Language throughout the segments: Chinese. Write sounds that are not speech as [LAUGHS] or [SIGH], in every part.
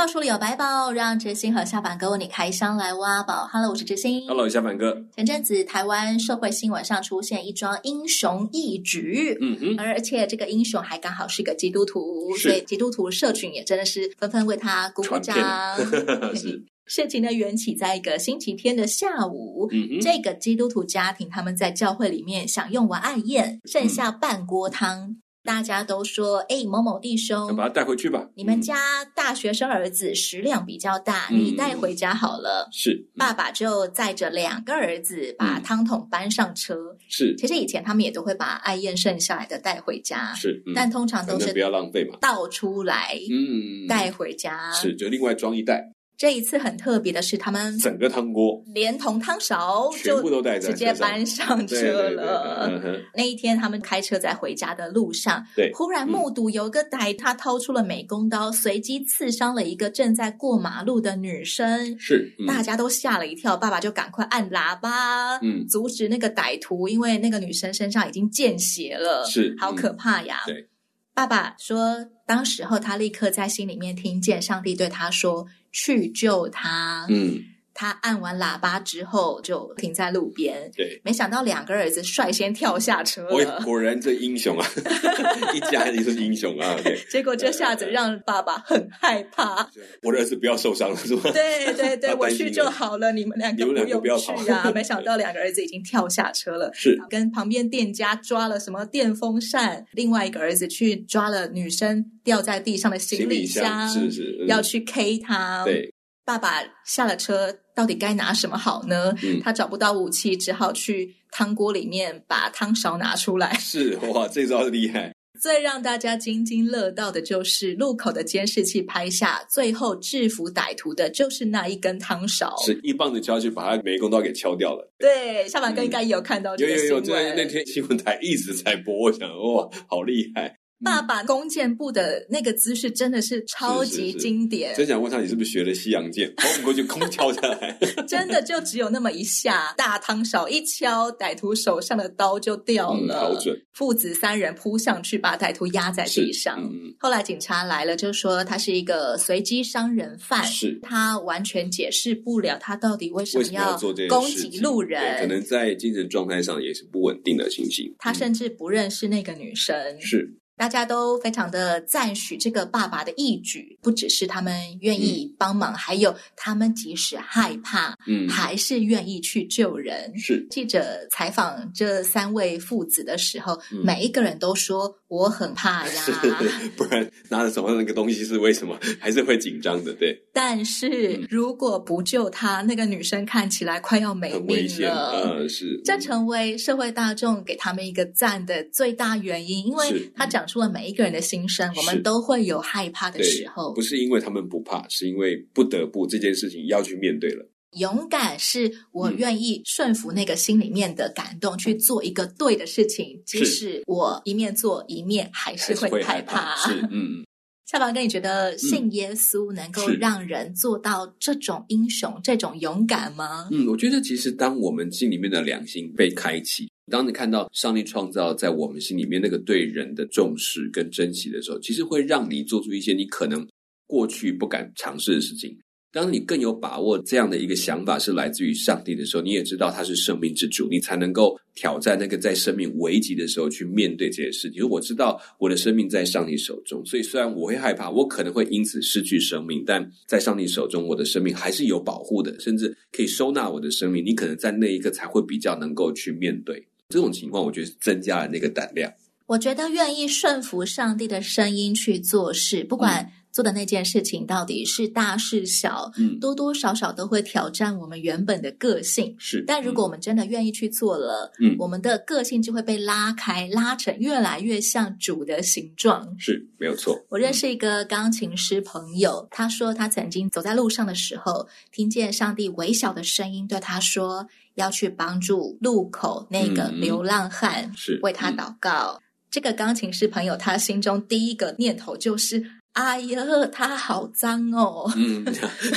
百宝书里有百宝，让知心和下凡哥为你开箱来挖宝。Hello，我是知心。Hello，下凡哥。前阵子台湾社会新闻上出现一桩英雄义举，嗯哼，而且这个英雄还刚好是个基督徒，所以基督徒社群也真的是纷纷为他鼓鼓掌。[LAUGHS] 是事情的缘起在一个星期天的下午，这个基督徒家庭他们在教会里面享用完爱宴，剩下半锅汤。嗯大家都说：“哎，某某弟兄，把他带回去吧。你们家大学生儿子食量比较大，嗯、你带回家好了。”是，嗯、爸爸就载着两个儿子把汤桶搬上车。是，其实以前他们也都会把爱宴剩下来的带回家。是，嗯、但通常都是不要浪费嘛，倒出来，嗯，带回家。是，就另外装一袋。这一次很特别的是，他们整个汤锅连同汤勺全部都带，直接搬上车了。那一天，他们开车在回家的路上，对，忽然目睹有个歹他掏出了美工刀，随机刺伤了一个正在过马路的女生。是，大家都吓了一跳，爸爸就赶快按喇叭，嗯，阻止那个歹徒，因为那个女生身上已经见血了，是，好可怕呀。对，爸爸说，当时候他立刻在心里面听见上帝对他说。去救他。嗯，他按完喇叭之后就停在路边。对，没想到两个儿子率先跳下车了。[LAUGHS] 果然这英雄啊，[LAUGHS] 一家人是英雄啊。[LAUGHS] Okay. 结果这下子让爸爸很害怕。我的儿子不要受伤了，是吧？对对对，我去就好了，你们两个不用去啊。没想到两个儿子已经跳下车了，是跟旁边店家抓了什么电风扇，另外一个儿子去抓了女生掉在地上的行李箱，是是、嗯、要去 K 他。对。爸爸下了车，到底该拿什么好呢？嗯、他找不到武器，只好去汤锅里面把汤勺拿出来。是哇，这招厉害。[LAUGHS] 最让大家津津乐道的就是路口的监视器拍下，最后制服歹徒的就是那一根汤勺，是一棒子敲去把他美工刀给敲掉了。对，下巴哥应该也有看到这个新闻。有有有，在那天新闻台一直在播，我想哇，好厉害。爸爸弓箭步的那个姿势真的是超级经典。真想问他，你是不是学了西洋剑？砰过去，空敲下来。[LAUGHS] [LAUGHS] 真的就只有那么一下，大汤勺一敲，歹徒手上的刀就掉了。嗯、好准。父子三人扑上去，把歹徒压在地上。嗯、后来警察来了，就说他是一个随机伤人犯。是。他完全解释不了，他到底为什么要攻击路人？可能在精神状态上也是不稳定的情形。他甚至不认识那个女生。是。大家都非常的赞许这个爸爸的义举，不只是他们愿意帮忙，嗯、还有他们即使害怕，嗯，还是愿意去救人。是。记者采访这三位父子的时候，嗯、每一个人都说我很怕呀，[LAUGHS] 不然拿着手上那个东西是为什么？还是会紧张的，对。但是、嗯、如果不救他，那个女生看起来快要没命了。嗯，是。这成为社会大众给他们一个赞的最大原因，因为他讲。出了每一个人的心声，我们都会有害怕的时候。不是因为他们不怕，是因为不得不这件事情要去面对了。勇敢是我愿意顺服那个心里面的感动，嗯、去做一个对的事情，即使我一面做一面还是会害怕。是，是 [LAUGHS] 嗯。下巴哥，你觉得信耶稣能够让人做到这种英雄、嗯、这种勇敢吗？嗯，我觉得其实当我们心里面的良心被开启。当你看到上帝创造在我们心里面那个对人的重视跟珍惜的时候，其实会让你做出一些你可能过去不敢尝试的事情。当你更有把握这样的一个想法是来自于上帝的时候，你也知道他是生命之主，你才能够挑战那个在生命危急的时候去面对这些事情。因为我知道我的生命在上帝手中，所以虽然我会害怕，我可能会因此失去生命，但在上帝手中，我的生命还是有保护的，甚至可以收纳我的生命。你可能在那一刻才会比较能够去面对。这种情况，我觉得增加了那个胆量。我觉得愿意顺服上帝的声音去做事，不管做的那件事情到底是大是小，嗯，多多少少都会挑战我们原本的个性。是，但如果我们真的愿意去做了，嗯，我们的个性就会被拉开，拉成越来越像主的形状。是，没有错。我认识一个钢琴师朋友，他说他曾经走在路上的时候，听见上帝微小的声音对他说，要去帮助路口那个流浪汉，嗯、是为他祷告。嗯、这个钢琴师朋友，他心中第一个念头就是。哎呀，他好脏哦！嗯，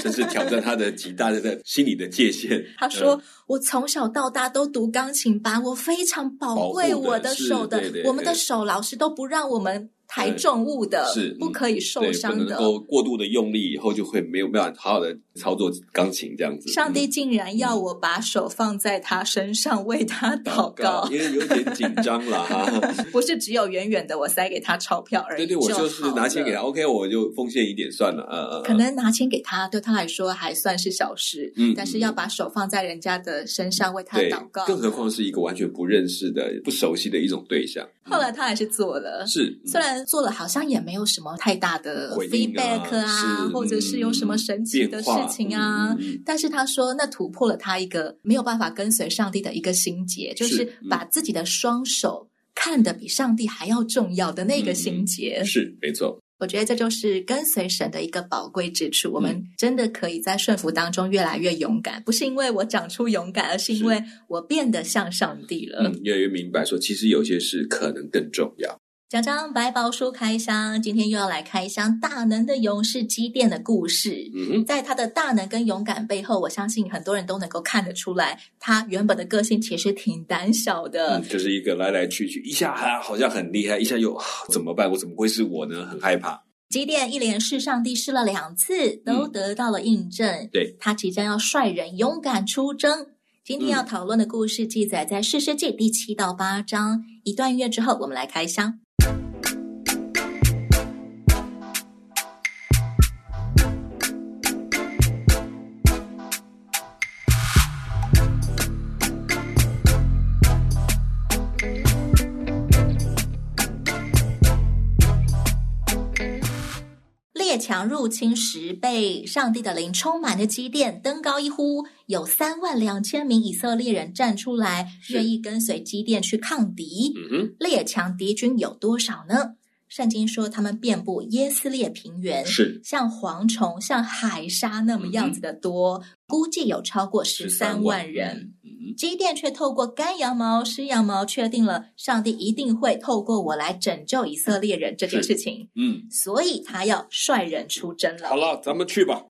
这是挑战他的极大的在心理的界限。[LAUGHS] 他说：“嗯、我从小到大都读钢琴班，我非常宝贵我的手的，的我们的手老师都不让我们。”抬重物的是不可以受伤的，不能够过度的用力，以后就会没有办法好好的操作钢琴这样子。上帝竟然要我把手放在他身上为他祷告，因为有点紧张了哈。[LAUGHS] 不是只有远远的我塞给他钞票而已，对对，我就是拿钱给他，OK，我就奉献一点算了。可能拿钱给他对他来说还算是小事，嗯，但是要把手放在人家的身上为他祷告，更何况是一个完全不认识的、不熟悉的一种对象。后来他还是做了，是虽然。做了好像也没有什么太大的 feedback 啊，啊或者是有什么神奇的事情啊。嗯、但是他说，那突破了他一个没有办法跟随上帝的一个心结，就是把自己的双手看得比上帝还要重要的那个心结。嗯、是没错，我觉得这就是跟随神的一个宝贵之处。我们真的可以在顺服当中越来越勇敢，不是因为我长出勇敢，而是因为我变得像上帝了。嗯、越来越明白说，其实有些事可能更重要。讲讲百宝书开箱，今天又要来开箱大能的勇士基甸的故事。嗯，在他的大能跟勇敢背后，我相信很多人都能够看得出来，他原本的个性其实挺胆小的。嗯，就是一个来来去去，一下还好像很厉害，一下又怎么办？我怎么会是我呢？很害怕。基甸一连试上帝试了两次，都得到了印证。嗯，对，他即将要率人勇敢出征。今天要讨论的故事记载在士师记第七到八章。一段音乐之后，我们来开箱。强入侵时，被上帝的灵充满的基甸登高一呼，有三万两千名以色列人站出来，愿意跟随基甸去抗敌。嗯，列强敌军有多少呢？圣经说他们遍布耶斯列平原，是像蝗虫、像海沙那么样子的多，嗯、估计有超过十三万人。基甸却透过干羊毛、湿羊毛，确定了上帝一定会透过我来拯救以色列人这件事情。嗯，所以他要率人出征了。好了，咱们去吧。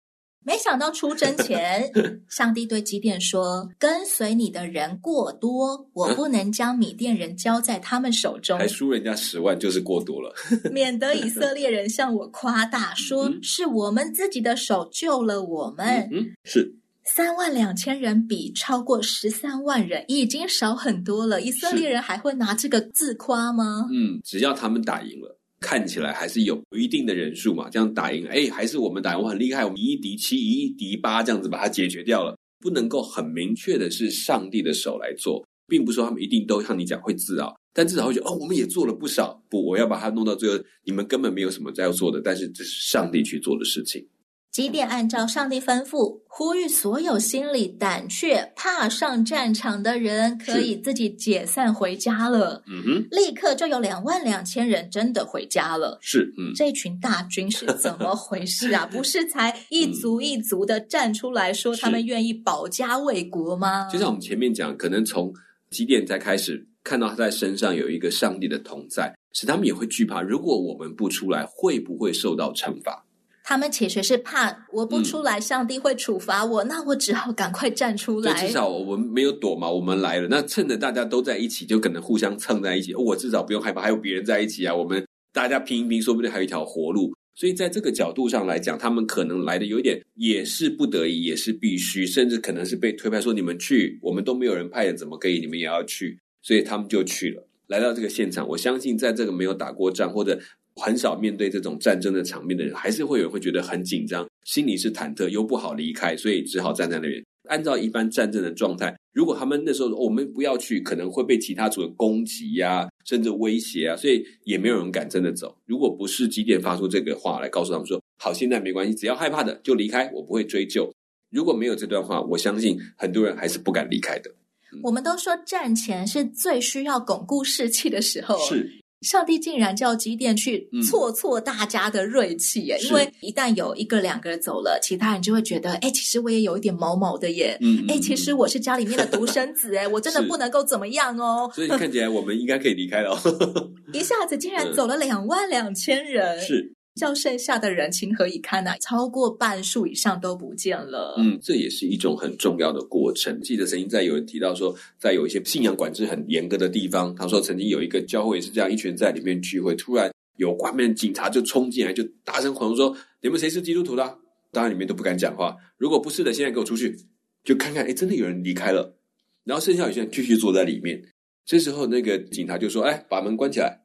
没想到出征前，[LAUGHS] 上帝对基甸说：“跟随你的人过多，我不能将米甸人交在他们手中。还输人家十万，就是过多了，免得以色列人向我夸大，说是我们自己的手救了我们。嗯嗯”是。三万两千人比超过十三万人已经少很多了，以色列人还会拿这个自夸吗？嗯，只要他们打赢了，看起来还是有一定的人数嘛，这样打赢，哎，还是我们打赢，我很厉害，我们一敌七，一敌八，这样子把它解决掉了。不能够很明确的是上帝的手来做，并不是说他们一定都像你讲会自傲，但至少会觉得哦，我们也做了不少。不，我要把它弄到最后，你们根本没有什么在要做的，但是这是上帝去做的事情。基甸按照上帝吩咐，呼吁所有心里胆怯、怕上战场的人，可以自己解散回家了。嗯哼，立刻就有两万两千人真的回家了。是，嗯，这群大军是怎么回事啊？[LAUGHS] 不是才一族一族的站出来说他们愿意保家卫国吗？就像我们前面讲，可能从基甸在开始看到他在身上有一个上帝的同在，使他们也会惧怕，如果我们不出来，会不会受到惩罚？他们其实是怕我不出来，上帝会处罚我，嗯、那我只好赶快站出来。至少我们没有躲嘛，我们来了。那趁着大家都在一起，就可能互相蹭在一起。我至少不用害怕，还有别人在一起啊。我们大家拼一拼，说不定还有一条活路。所以在这个角度上来讲，他们可能来的有一点也是不得已，也是必须，甚至可能是被推派说你们去，我们都没有人派的，怎么可以你们也要去？所以他们就去了，来到这个现场。我相信，在这个没有打过仗或者。很少面对这种战争的场面的人，还是会有人会觉得很紧张，心里是忐忑，又不好离开，所以只好站在那边。按照一般战争的状态，如果他们那时候我们不要去，可能会被其他族人攻击呀、啊，甚至威胁啊，所以也没有人敢真的走。如果不是基甸发出这个话来告诉他们说：“好，现在没关系，只要害怕的就离开，我不会追究。如果没有这段话，我相信很多人还是不敢离开的。嗯、我们都说战前是最需要巩固士气的时候，是。上帝竟然叫基甸去挫挫大家的锐气耶！嗯、因为一旦有一个两个人走了，其他人就会觉得，哎，其实我也有一点毛毛的耶。嗯，哎，其实我是家里面的独生子，哎，我真的不能够怎么样哦。所以看起来我们应该可以离开了、哦。[LAUGHS] 一下子竟然走了两万两千人。是。叫剩下的人情何以堪呢、啊？超过半数以上都不见了。嗯，这也是一种很重要的过程。记得曾经在有人提到说，在有一些信仰管制很严格的地方，他说曾经有一个教会是这样，一群在里面聚会，突然有外面警察就冲进来，就大声狂说：“你们谁是基督徒的？”当然里面都不敢讲话。如果不是的，现在给我出去，就看看。哎，真的有人离开了，然后剩下有些人继续坐在里面。这时候那个警察就说：“哎，把门关起来，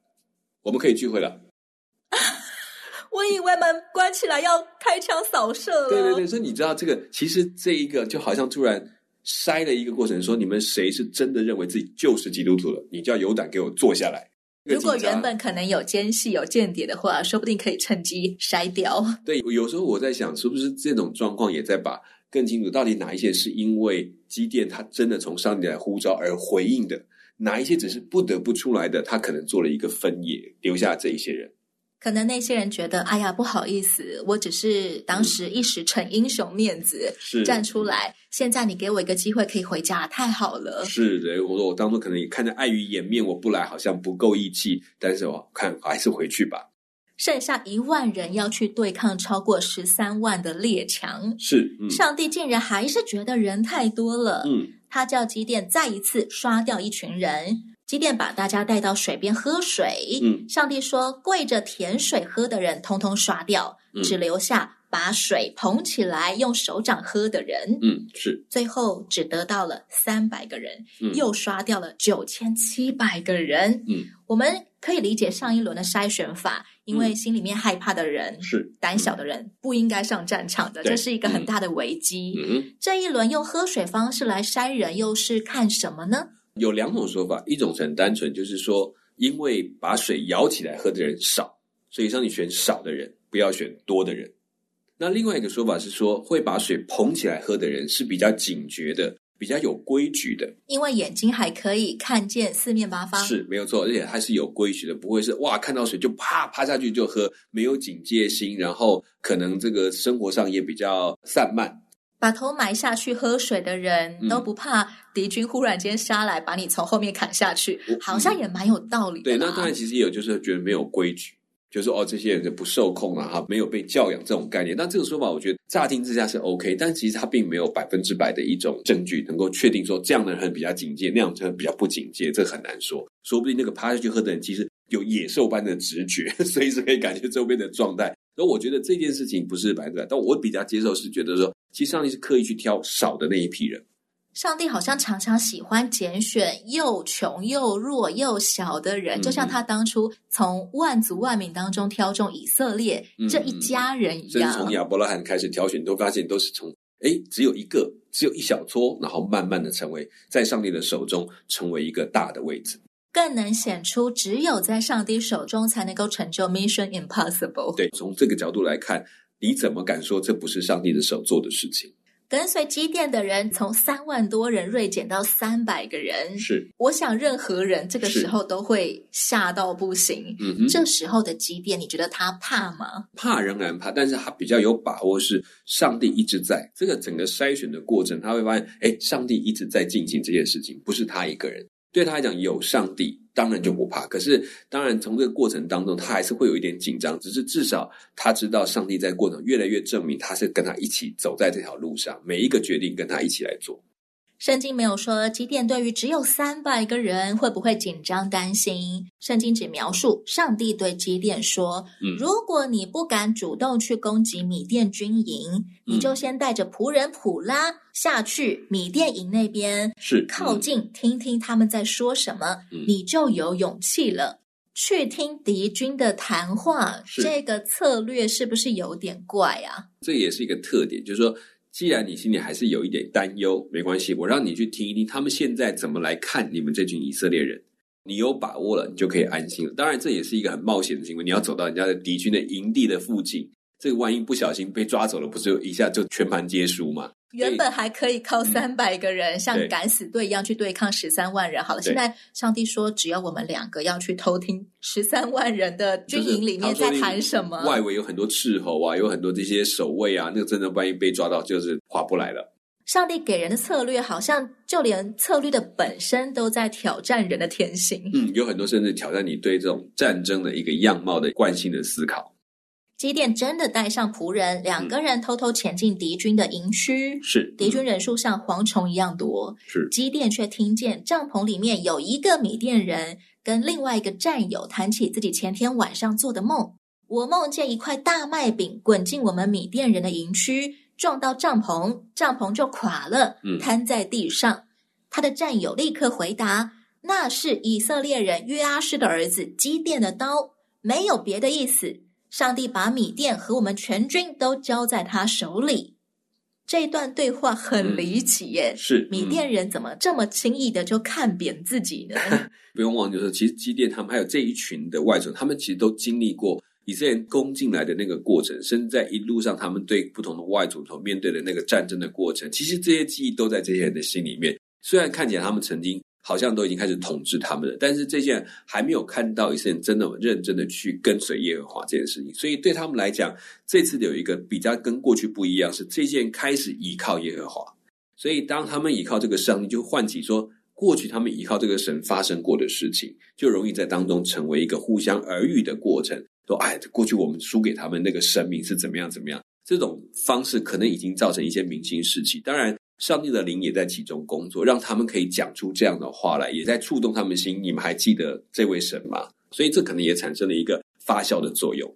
我们可以聚会了。”我以为门关起来要开枪扫射了。对对对，所以你知道这个，其实这一个就好像突然筛了一个过程，说你们谁是真的认为自己就是基督徒了，你就要有胆给我坐下来。如果原本可能有奸细、有间谍的话，说不定可以趁机筛掉。对，有时候我在想，是不是这种状况也在把更清楚，到底哪一些是因为基甸他真的从上帝来呼召而回应的，哪一些只是不得不出来的，他可能做了一个分野，留下这一些人。可能那些人觉得，哎呀，不好意思，我只是当时一时逞英雄面子，是站出来。现在你给我一个机会可以回家，太好了。是的，我说我当初可能也看着碍于颜面，我不来好像不够义气，但是我看还是回去吧。剩下一万人要去对抗超过十三万的列强，是，嗯，上帝竟然还是觉得人太多了，嗯，他叫基甸再一次刷掉一群人。基甸把大家带到水边喝水。嗯，上帝说：“跪着舔水喝的人，通通刷掉，嗯、只留下把水捧起来用手掌喝的人。”嗯，是。最后只得到了三百个人，嗯、又刷掉了九千七百个人。嗯，我们可以理解上一轮的筛选法，因为心里面害怕的人、嗯、是胆小的人，不应该上战场的，这是一个很大的危机。嗯，这一轮用喝水方式来筛人，又是看什么呢？有两种说法，一种是很单纯，就是说，因为把水舀起来喝的人少，所以让你选少的人，不要选多的人。那另外一个说法是说，会把水捧起来喝的人是比较警觉的，比较有规矩的，因为眼睛还可以看见四面八方。是没有错，而且它是有规矩的，不会是哇，看到水就啪趴下去就喝，没有警戒心，然后可能这个生活上也比较散漫。把头埋下去喝水的人都不怕敌军忽然间杀来把你从后面砍下去，嗯、好像也蛮有道理的。对，那当然其实也有，就是觉得没有规矩，就是哦，这些人就不受控了哈，没有被教养这种概念。那这个说法，我觉得乍听之下是 OK，但其实他并没有百分之百的一种证据能够确定说这样的人比较警戒，那样的人比较不警戒，这很难说。说不定那个趴下去喝的人其实有野兽般的直觉，[LAUGHS] 随时可以感觉周边的状态。所以我觉得这件事情不是百分之百，但我比较接受是觉得说。其实上帝是刻意去挑少的那一批人。上帝好像常常喜欢拣选又穷又弱又小的人，嗯、就像他当初从万族万民当中挑中以色列、嗯、这一家人一样。甚至从亚伯拉罕开始挑选，都发现都是从哎只有一个，只有一小撮，然后慢慢的成为在上帝的手中成为一个大的位置，更能显出只有在上帝手中才能够成就 Mission Impossible。对，从这个角度来看。你怎么敢说这不是上帝的手做的事情？跟随基甸的人从三万多人锐减到三百个人，是。我想任何人这个时候都会吓到不行。嗯哼，这时候的基甸，你觉得他怕吗？怕仍然怕，但是他比较有把握，是上帝一直在这个整个筛选的过程，他会发现，哎，上帝一直在进行这件事情，不是他一个人。对他来讲，有上帝。当然就不怕，可是当然从这个过程当中，他还是会有一点紧张。只是至少他知道，上帝在过程越来越证明他是跟他一起走在这条路上，每一个决定跟他一起来做。圣经没有说基甸对于只有三百个人会不会紧张担心。圣经只描述上帝对基甸说：“嗯，如果你不敢主动去攻击米甸军营，嗯，你就先带着仆人普拉下去米甸营那边，是靠近听听他们在说什么，嗯，你就有勇气了。去听敌军的谈话，这个策略是不是有点怪啊？这也是一个特点，就是说。”既然你心里还是有一点担忧，没关系，我让你去听一听他们现在怎么来看你们这群以色列人。你有把握了，你就可以安心了。当然，这也是一个很冒险的行为，你要走到人家的敌军的营地的附近，这个万一不小心被抓走了，不是一下就全盘皆输吗？原本还可以靠三百个人、嗯、像敢死队一样去对抗十三万人，好了，现在上帝说只要我们两个要去偷听十三万人的军营里面在谈什么，外围有很多斥候啊，有很多这些守卫啊，那个真的万一被抓到，就是划不来了。上帝给人的策略，好像就连策略的本身都在挑战人的天性。嗯，有很多甚至挑战你对这种战争的一个样貌的惯性的思考。基甸真的带上仆人，两个人偷偷潜进敌军的营区。是，敌军人数像蝗虫一样多。是，基甸却听见帐篷里面有一个米甸人跟另外一个战友谈起自己前天晚上做的梦。我梦见一块大麦饼滚进我们米甸人的营区，撞到帐篷，帐篷就垮了，瘫在地上。嗯、他的战友立刻回答：“那是以色列人约阿施的儿子基甸的刀，没有别的意思。”上帝把米店和我们全军都交在他手里。这段对话很离奇耶，嗯、是米甸人怎么这么轻易的就看扁自己呢？[LAUGHS] 不用忘记说，其实基甸他们还有这一群的外族，他们其实都经历过以色列人攻进来的那个过程，甚至在一路上他们对不同的外族所面对的那个战争的过程，其实这些记忆都在这些人的心里面。虽然看起来他们曾经。好像都已经开始统治他们了，但是这些人还没有看到一些人真的认真的去跟随耶和华这件事情，所以对他们来讲，这次有一个比较跟过去不一样，是这些人开始依靠耶和华，所以当他们依靠这个上帝，就唤起说过去他们依靠这个神发生过的事情，就容易在当中成为一个互相耳语的过程。说哎，过去我们输给他们那个神明是怎么样怎么样，这种方式可能已经造成一些民心士气，当然。上帝的灵也在其中工作，让他们可以讲出这样的话来，也在触动他们心。你们还记得这位神吗？所以这可能也产生了一个发酵的作用。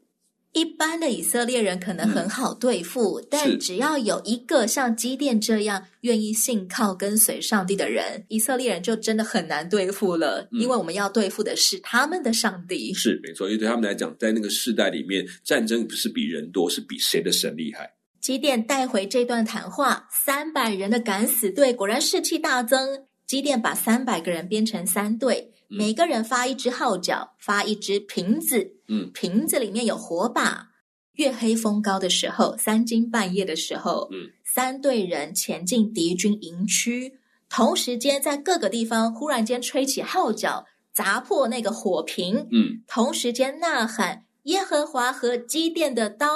一般的以色列人可能很好对付，嗯、但只要有一个像基甸这样愿意信靠跟随上帝的人，以色列人就真的很难对付了。嗯、因为我们要对付的是他们的上帝。是没错，因为对他们来讲，在那个世代里面，战争不是比人多，是比谁的神厉害。基甸带回这段谈话，三百人的敢死队果然士气大增。基甸把三百个人编成三队，嗯、每个人发一只号角，发一只瓶子，嗯，瓶子里面有火把。月黑风高的时候，三更半夜的时候，嗯，三队人前进敌军营区，同时间在各个地方忽然间吹起号角，砸破那个火瓶，嗯，同时间呐喊耶和华和基甸的刀。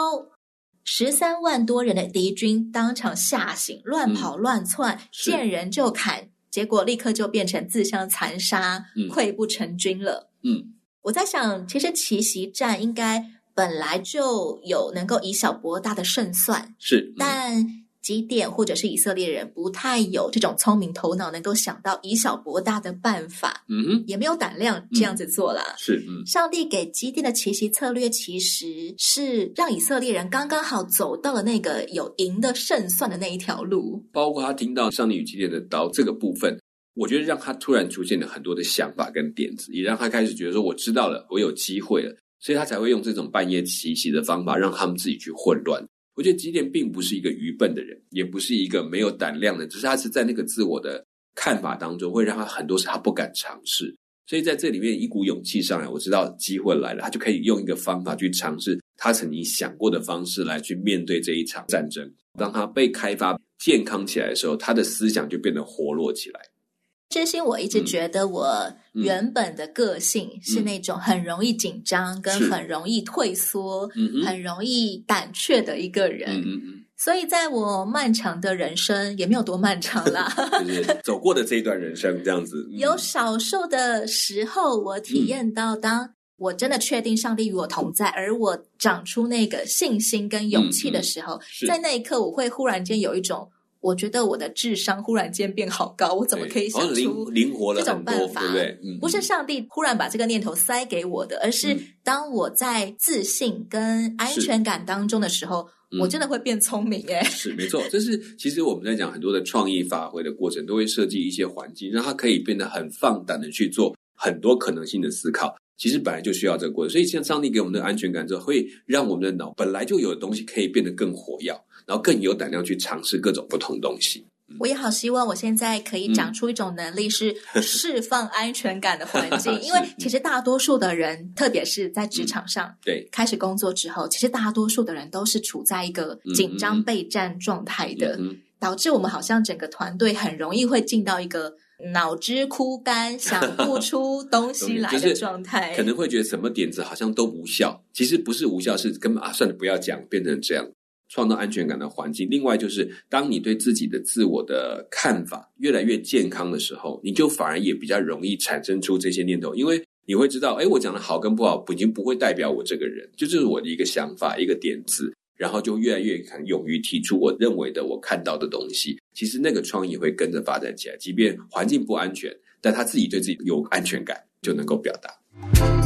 十三万多人的敌军当场吓醒，乱跑乱窜，嗯、见人就砍，结果立刻就变成自相残杀，嗯、溃不成军了。嗯，我在想，其实奇袭战应该本来就有能够以小博大的胜算，是，嗯、但。基甸或者是以色列人不太有这种聪明头脑，能够想到以小博大的办法，嗯哼，也没有胆量这样子做了。嗯、是，嗯，上帝给基甸的奇袭策略，其实是让以色列人刚刚好走到了那个有赢的胜算的那一条路。包括他听到上帝与基甸的刀这个部分，我觉得让他突然出现了很多的想法跟点子，也让他开始觉得说，我知道了，我有机会了，所以他才会用这种半夜奇袭的方法，让他们自己去混乱。我觉得吉田并不是一个愚笨的人，也不是一个没有胆量的，只是他是在那个自我的看法当中，会让他很多事他不敢尝试。所以在这里面一股勇气上来，我知道机会来了，他就可以用一个方法去尝试他曾经想过的方式来去面对这一场战争。当他被开发健康起来的时候，他的思想就变得活络起来。真心，我一直觉得我原本的个性是那种很容易紧张，跟很容易退缩，很容易胆怯的一个人。所以，在我漫长的人生也没有多漫长啦，[LAUGHS] 就是走过的这一段人生这样子。有少数的时候，我体验到，当我真的确定上帝与我同在，而我长出那个信心跟勇气的时候，在那一刻，我会忽然间有一种。我觉得我的智商忽然间变好高，我怎么可以想出灵活了这种办法？对不对？嗯，不是上帝忽然把这个念头塞给我的，而是当我在自信跟安全感当中的时候，嗯、我真的会变聪明耶。是没错，就是其实我们在讲很多的创意发挥的过程，都会设计一些环境，让他可以变得很放胆的去做很多可能性的思考。其实本来就需要这个过程，所以像上帝给我们的安全感之后，会让我们的脑本来就有的东西可以变得更活跃。然后更有胆量去尝试各种不同东西。我也好希望我现在可以长出一种能力，是 [LAUGHS] 释放安全感的环境。[LAUGHS] 因为其实大多数的人，特别是在职场上，对开始工作之后，其实大多数的人都是处在一个紧张备战状态的，导致我们好像整个团队很容易会进到一个脑汁枯干、想不出东西来的状态，可能会觉得什么点子好像都无效。其实不是无效，是根本啊，算了，不要讲，变成这样。创造安全感的环境。另外，就是当你对自己的自我的看法越来越健康的时候，你就反而也比较容易产生出这些念头，因为你会知道，哎，我讲的好跟不好，已经不会代表我这个人，就这是我的一个想法，一个点子，然后就越来越敢勇于提出我认为的、我看到的东西。其实那个创意会跟着发展起来，即便环境不安全，但他自己对自己有安全感，就能够表达。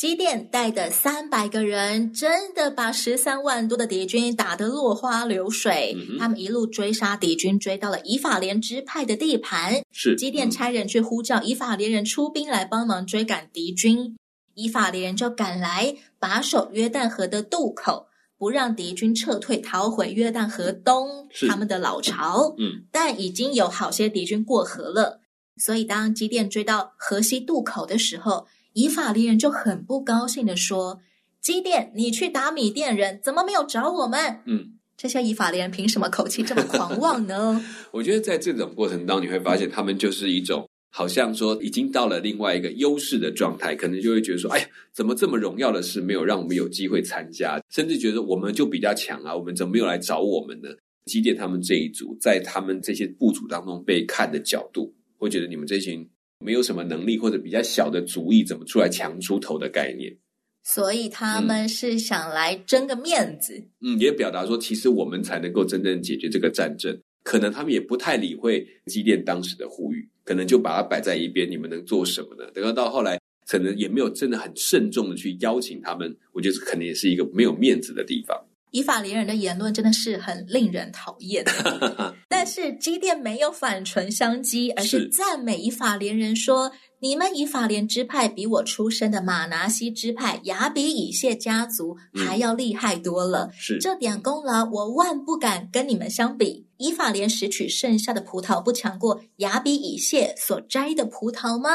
机电带的三百个人真的把十三万多的敌军打得落花流水，嗯、他们一路追杀敌军，追到了以法莲支派的地盘。是机电差人去呼叫以法莲人出兵来帮忙追赶敌军，以法莲人就赶来把守约旦河的渡口，不让敌军撤退逃回约旦河东他们的老巢。嗯，但已经有好些敌军过河了，所以当机电追到河西渡口的时候。以法利人就很不高兴地说：“基甸，你去打米甸人，怎么没有找我们？”嗯，这些以法利人凭什么口气这么狂妄呢？[LAUGHS] 我觉得在这种过程当中，你会发现他们就是一种好像说已经到了另外一个优势的状态，可能就会觉得说：“哎呀，怎么这么荣耀的事没有让我们有机会参加？”甚至觉得我们就比较强啊，我们怎么没有来找我们呢？基甸他们这一组在他们这些部族当中被看的角度，会觉得你们这群。没有什么能力或者比较小的主意，怎么出来强出头的概念？所以他们是想来争个面子。嗯，也表达说，其实我们才能够真正解决这个战争。可能他们也不太理会基甸当时的呼吁，可能就把它摆在一边。你们能做什么呢？等到到后来，可能也没有真的很慎重的去邀请他们。我觉得可能也是一个没有面子的地方。以法连人的言论真的是很令人讨厌，[LAUGHS] 但是基甸没有反唇相讥，而是赞美以法连人说：“你们以法连支派比我出生的马拿西支派雅比以谢家族还要厉害多了。是这点功劳，我万不敢跟你们相比。以法莲拾取剩下的葡萄，不强过雅比以谢所摘的葡萄吗？”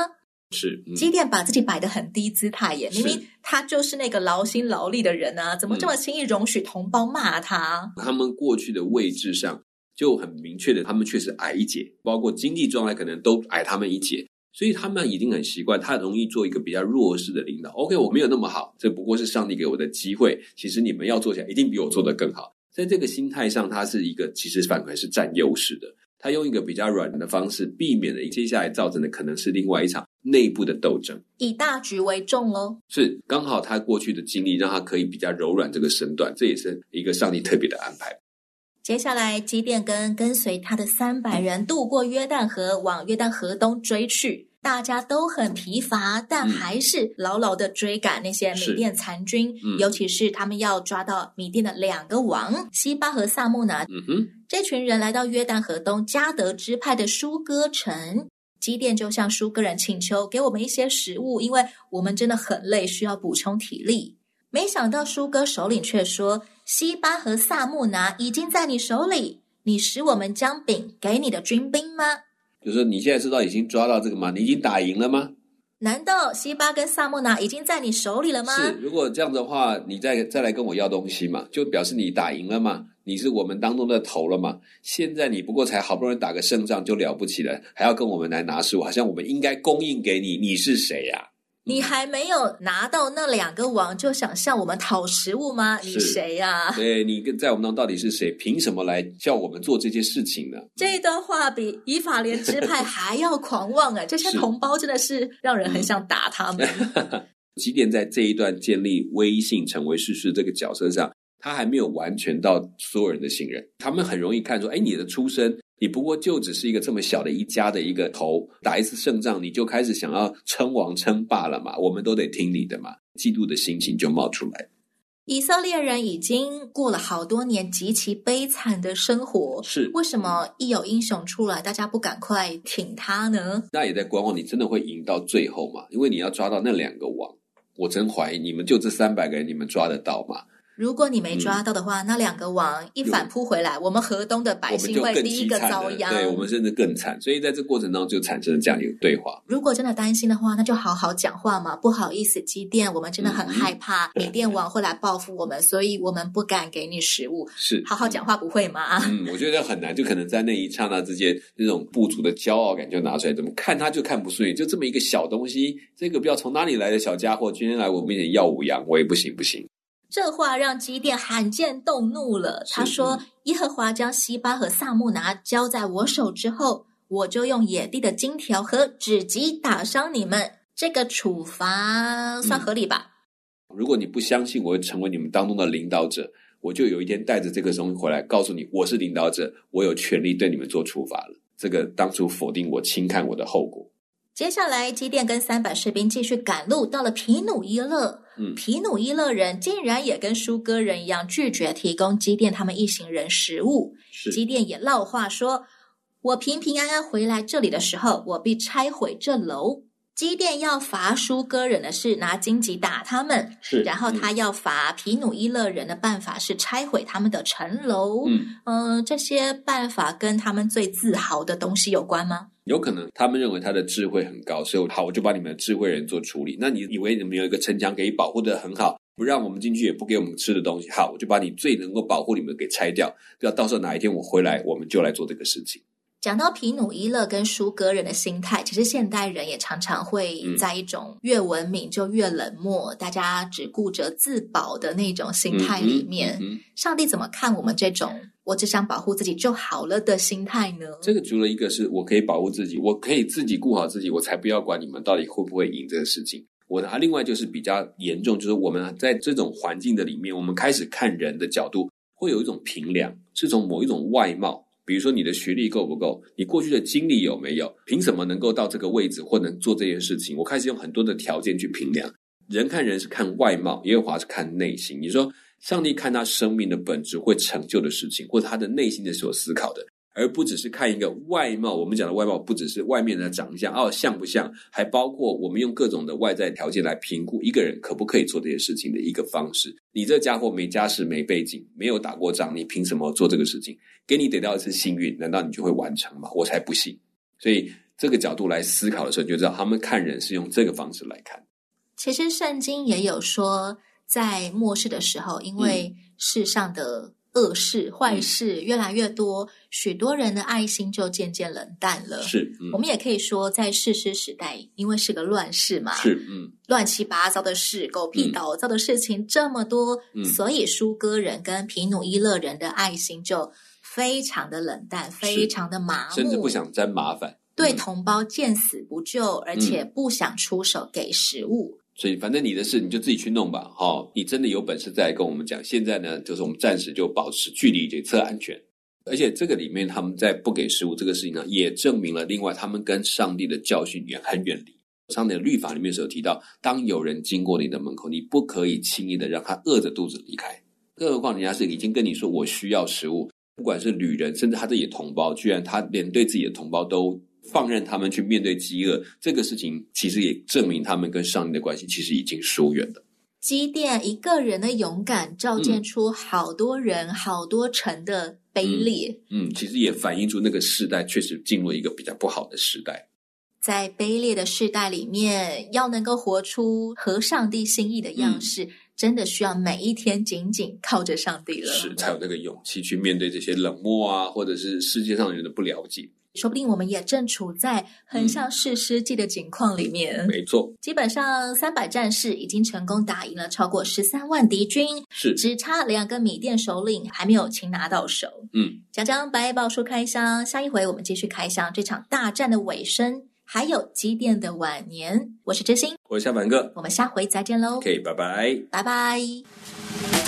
是，嗯、基甸把自己摆得很低姿态耶，明明他就是那个劳心劳力的人啊，怎么这么轻易容许同胞骂他？他们过去的位置上就很明确的，他们确实矮一截，包括经济状态可能都矮他们一截，所以他们已经很习惯，他容易做一个比较弱势的领导。OK，我没有那么好，这不过是上帝给我的机会。其实你们要做起来，一定比我做得更好。在这个心态上，他是一个其实反而是占优势的。他用一个比较软的方式，避免了接下来造成的可能是另外一场内部的斗争，以大局为重哦。是刚好他过去的经历让他可以比较柔软这个身段，这也是一个上帝特别的安排。接下来，基甸跟跟随他的三百人渡过约旦河，往约旦河东追去。大家都很疲乏，但还是牢牢的追赶那些米甸残军，嗯、尤其是他们要抓到米甸的两个王西巴和萨木拿。嗯哼，这群人来到约旦河东加德支派的舒哥城，基甸就向舒哥人请求给我们一些食物，因为我们真的很累，需要补充体力。没想到舒哥首领却说：“西巴和萨木拿已经在你手里，你使我们将饼给你的军兵吗？”就是说，你现在知道已经抓到这个吗？你已经打赢了吗？难道西巴跟萨莫拿已经在你手里了吗？是，如果这样的话，你再再来跟我要东西嘛，就表示你打赢了嘛，你是我们当中的头了嘛。现在你不过才好不容易打个胜仗就了不起了，还要跟我们来拿食物，好像我们应该供应给你，你是谁呀？你还没有拿到那两个王，就想向我们讨食物吗？你谁呀、啊？对，你跟在我们当中到底是谁？凭什么来叫我们做这些事情呢？这一段话比以法莲支派还要狂妄啊！[LAUGHS] 这些同胞真的是让人很想打他们。[LAUGHS] 即便在这一段建立威信、成为事实这个角色上，他还没有完全到所有人的信任。他们很容易看出，哎，你的出身。你不过就只是一个这么小的一家的一个头，打一次胜仗你就开始想要称王称霸了嘛？我们都得听你的嘛？嫉妒的心情就冒出来。以色列人已经过了好多年极其悲惨的生活，是为什么一有英雄出来，大家不赶快挺他呢？那也在观望，你真的会赢到最后吗？因为你要抓到那两个王，我真怀疑你们就这三百个人，你们抓得到吗？如果你没抓到的话，嗯、那两个王一反扑回来，我们河东的百姓会第一个遭殃。对，我们甚至更惨。所以在这过程当中就产生了这样一个对话。如果真的担心的话，那就好好讲话嘛。不好意思，机电，我们真的很害怕缅甸王会来报复我们，所以我们不敢给你食物。是，好好讲话不会吗？嗯，我觉得很难，就可能在那一刹那之间，那种部族的骄傲感就拿出来，怎么看他就看不顺眼，就这么一个小东西，这个不知道从哪里来的小家伙，今天来我面前耀武扬威，不行不行。这话让基甸罕见动怒了。他说：“耶和华将西巴和萨木拿交在我手之后，我就用野地的金条和纸棘打伤你们。这个处罚算合理吧？嗯，如果你不相信我会成为你们当中的领导者，我就有一天带着这个东西回来，告诉你我是领导者，我有权利对你们做处罚了。这个当初否定我、轻看我的后果。”接下来，基甸跟三百士兵继续赶路，到了皮努伊勒。嗯，毗努伊勒人竟然也跟舒哥人一样，拒绝提供基甸他们一行人食物。是，基甸也撂话说：“我平平安安回来这里的时候，我必拆毁这楼。”基甸要罚舒哥人的是拿荆棘打他们，是，然后他要罚皮努伊勒人的办法是拆毁他们的城楼。嗯，呃，这些办法跟他们最自豪的东西有关吗？有可能，他们认为他的智慧很高，所以好，我就把你们的智慧人做处理。那你以为你们有一个城墙可以保护的很好，不让我们进去，也不给我们吃的东西，好，我就把你最能够保护你们给拆掉。要到时候哪一天我回来，我们就来做这个事情。讲到皮努伊勒跟舒格人的心态，其实现代人也常常会在一种越文明就越冷漠，嗯、大家只顾着自保的那种心态里面。嗯嗯嗯、上帝怎么看我们这种我只想保护自己就好了的心态呢？这个除了一个是我可以保护自己，我可以自己顾好自己，我才不要管你们到底会不会赢这个事情。我的另外就是比较严重，就是我们在这种环境的里面，我们开始看人的角度会有一种评量，是从某一种外貌。比如说你的学历够不够？你过去的经历有没有？凭什么能够到这个位置或能做这件事情？我开始用很多的条件去评量。人看人是看外貌，耶和华是看内心。你说上帝看他生命的本质会成就的事情，或者他的内心的所思考的。而不只是看一个外貌，我们讲的外貌不只是外面的长相哦，像不像，还包括我们用各种的外在条件来评估一个人可不可以做这些事情的一个方式。你这家伙没家世、没背景、没有打过仗，你凭什么做这个事情？给你得到一次幸运，难道你就会完成吗？我才不信。所以这个角度来思考的时候，你就知道他们看人是用这个方式来看。其实圣经也有说，在末世的时候，因为世上的、嗯。恶事、坏事越来越多，嗯、许多人的爱心就渐渐冷淡了。是，嗯、我们也可以说，在世师时代，因为是个乱世嘛，是，嗯，乱七八糟的事、狗屁倒灶的事情这么多，嗯、所以舒哥人跟皮努伊勒人的爱心就非常的冷淡，非常的麻木，甚至不想沾麻烦，对同胞见死不救，而且不想出手给食物。所以，反正你的事你就自己去弄吧，哈、你真的有本事再跟我们讲。现在呢，就是我们暂时就保持距离，检测安全。而且这个里面，他们在不给食物这个事情呢，也证明了另外他们跟上帝的教训远很远离。上帝的律法里面是有提到，当有人经过你的门口，你不可以轻易的让他饿着肚子离开。更何况人家是已经跟你说我需要食物，不管是旅人，甚至他自己的同胞，居然他连对自己的同胞都。放任他们去面对饥饿，这个事情其实也证明他们跟上帝的关系其实已经疏远了。积淀一个人的勇敢，照见出好多人、嗯、好多城的卑劣。嗯，其实也反映出那个时代确实进入一个比较不好的时代。在卑劣的时代里面，要能够活出合上帝心意的样式，嗯、真的需要每一天紧紧靠着上帝了，是才有那个勇气去面对这些冷漠啊，或者是世界上人的不了解。说不定我们也正处在很像士师记的境况里面。嗯、没错，基本上三百战士已经成功打赢了超过十三万敌军，是只差两个米店首领还没有擒拿到手。嗯，讲讲百宝书开箱，下一回我们继续开箱这场大战的尾声，还有基甸的晚年。我是真心，我是小凡哥，我们下回再见喽。OK，拜拜，拜拜。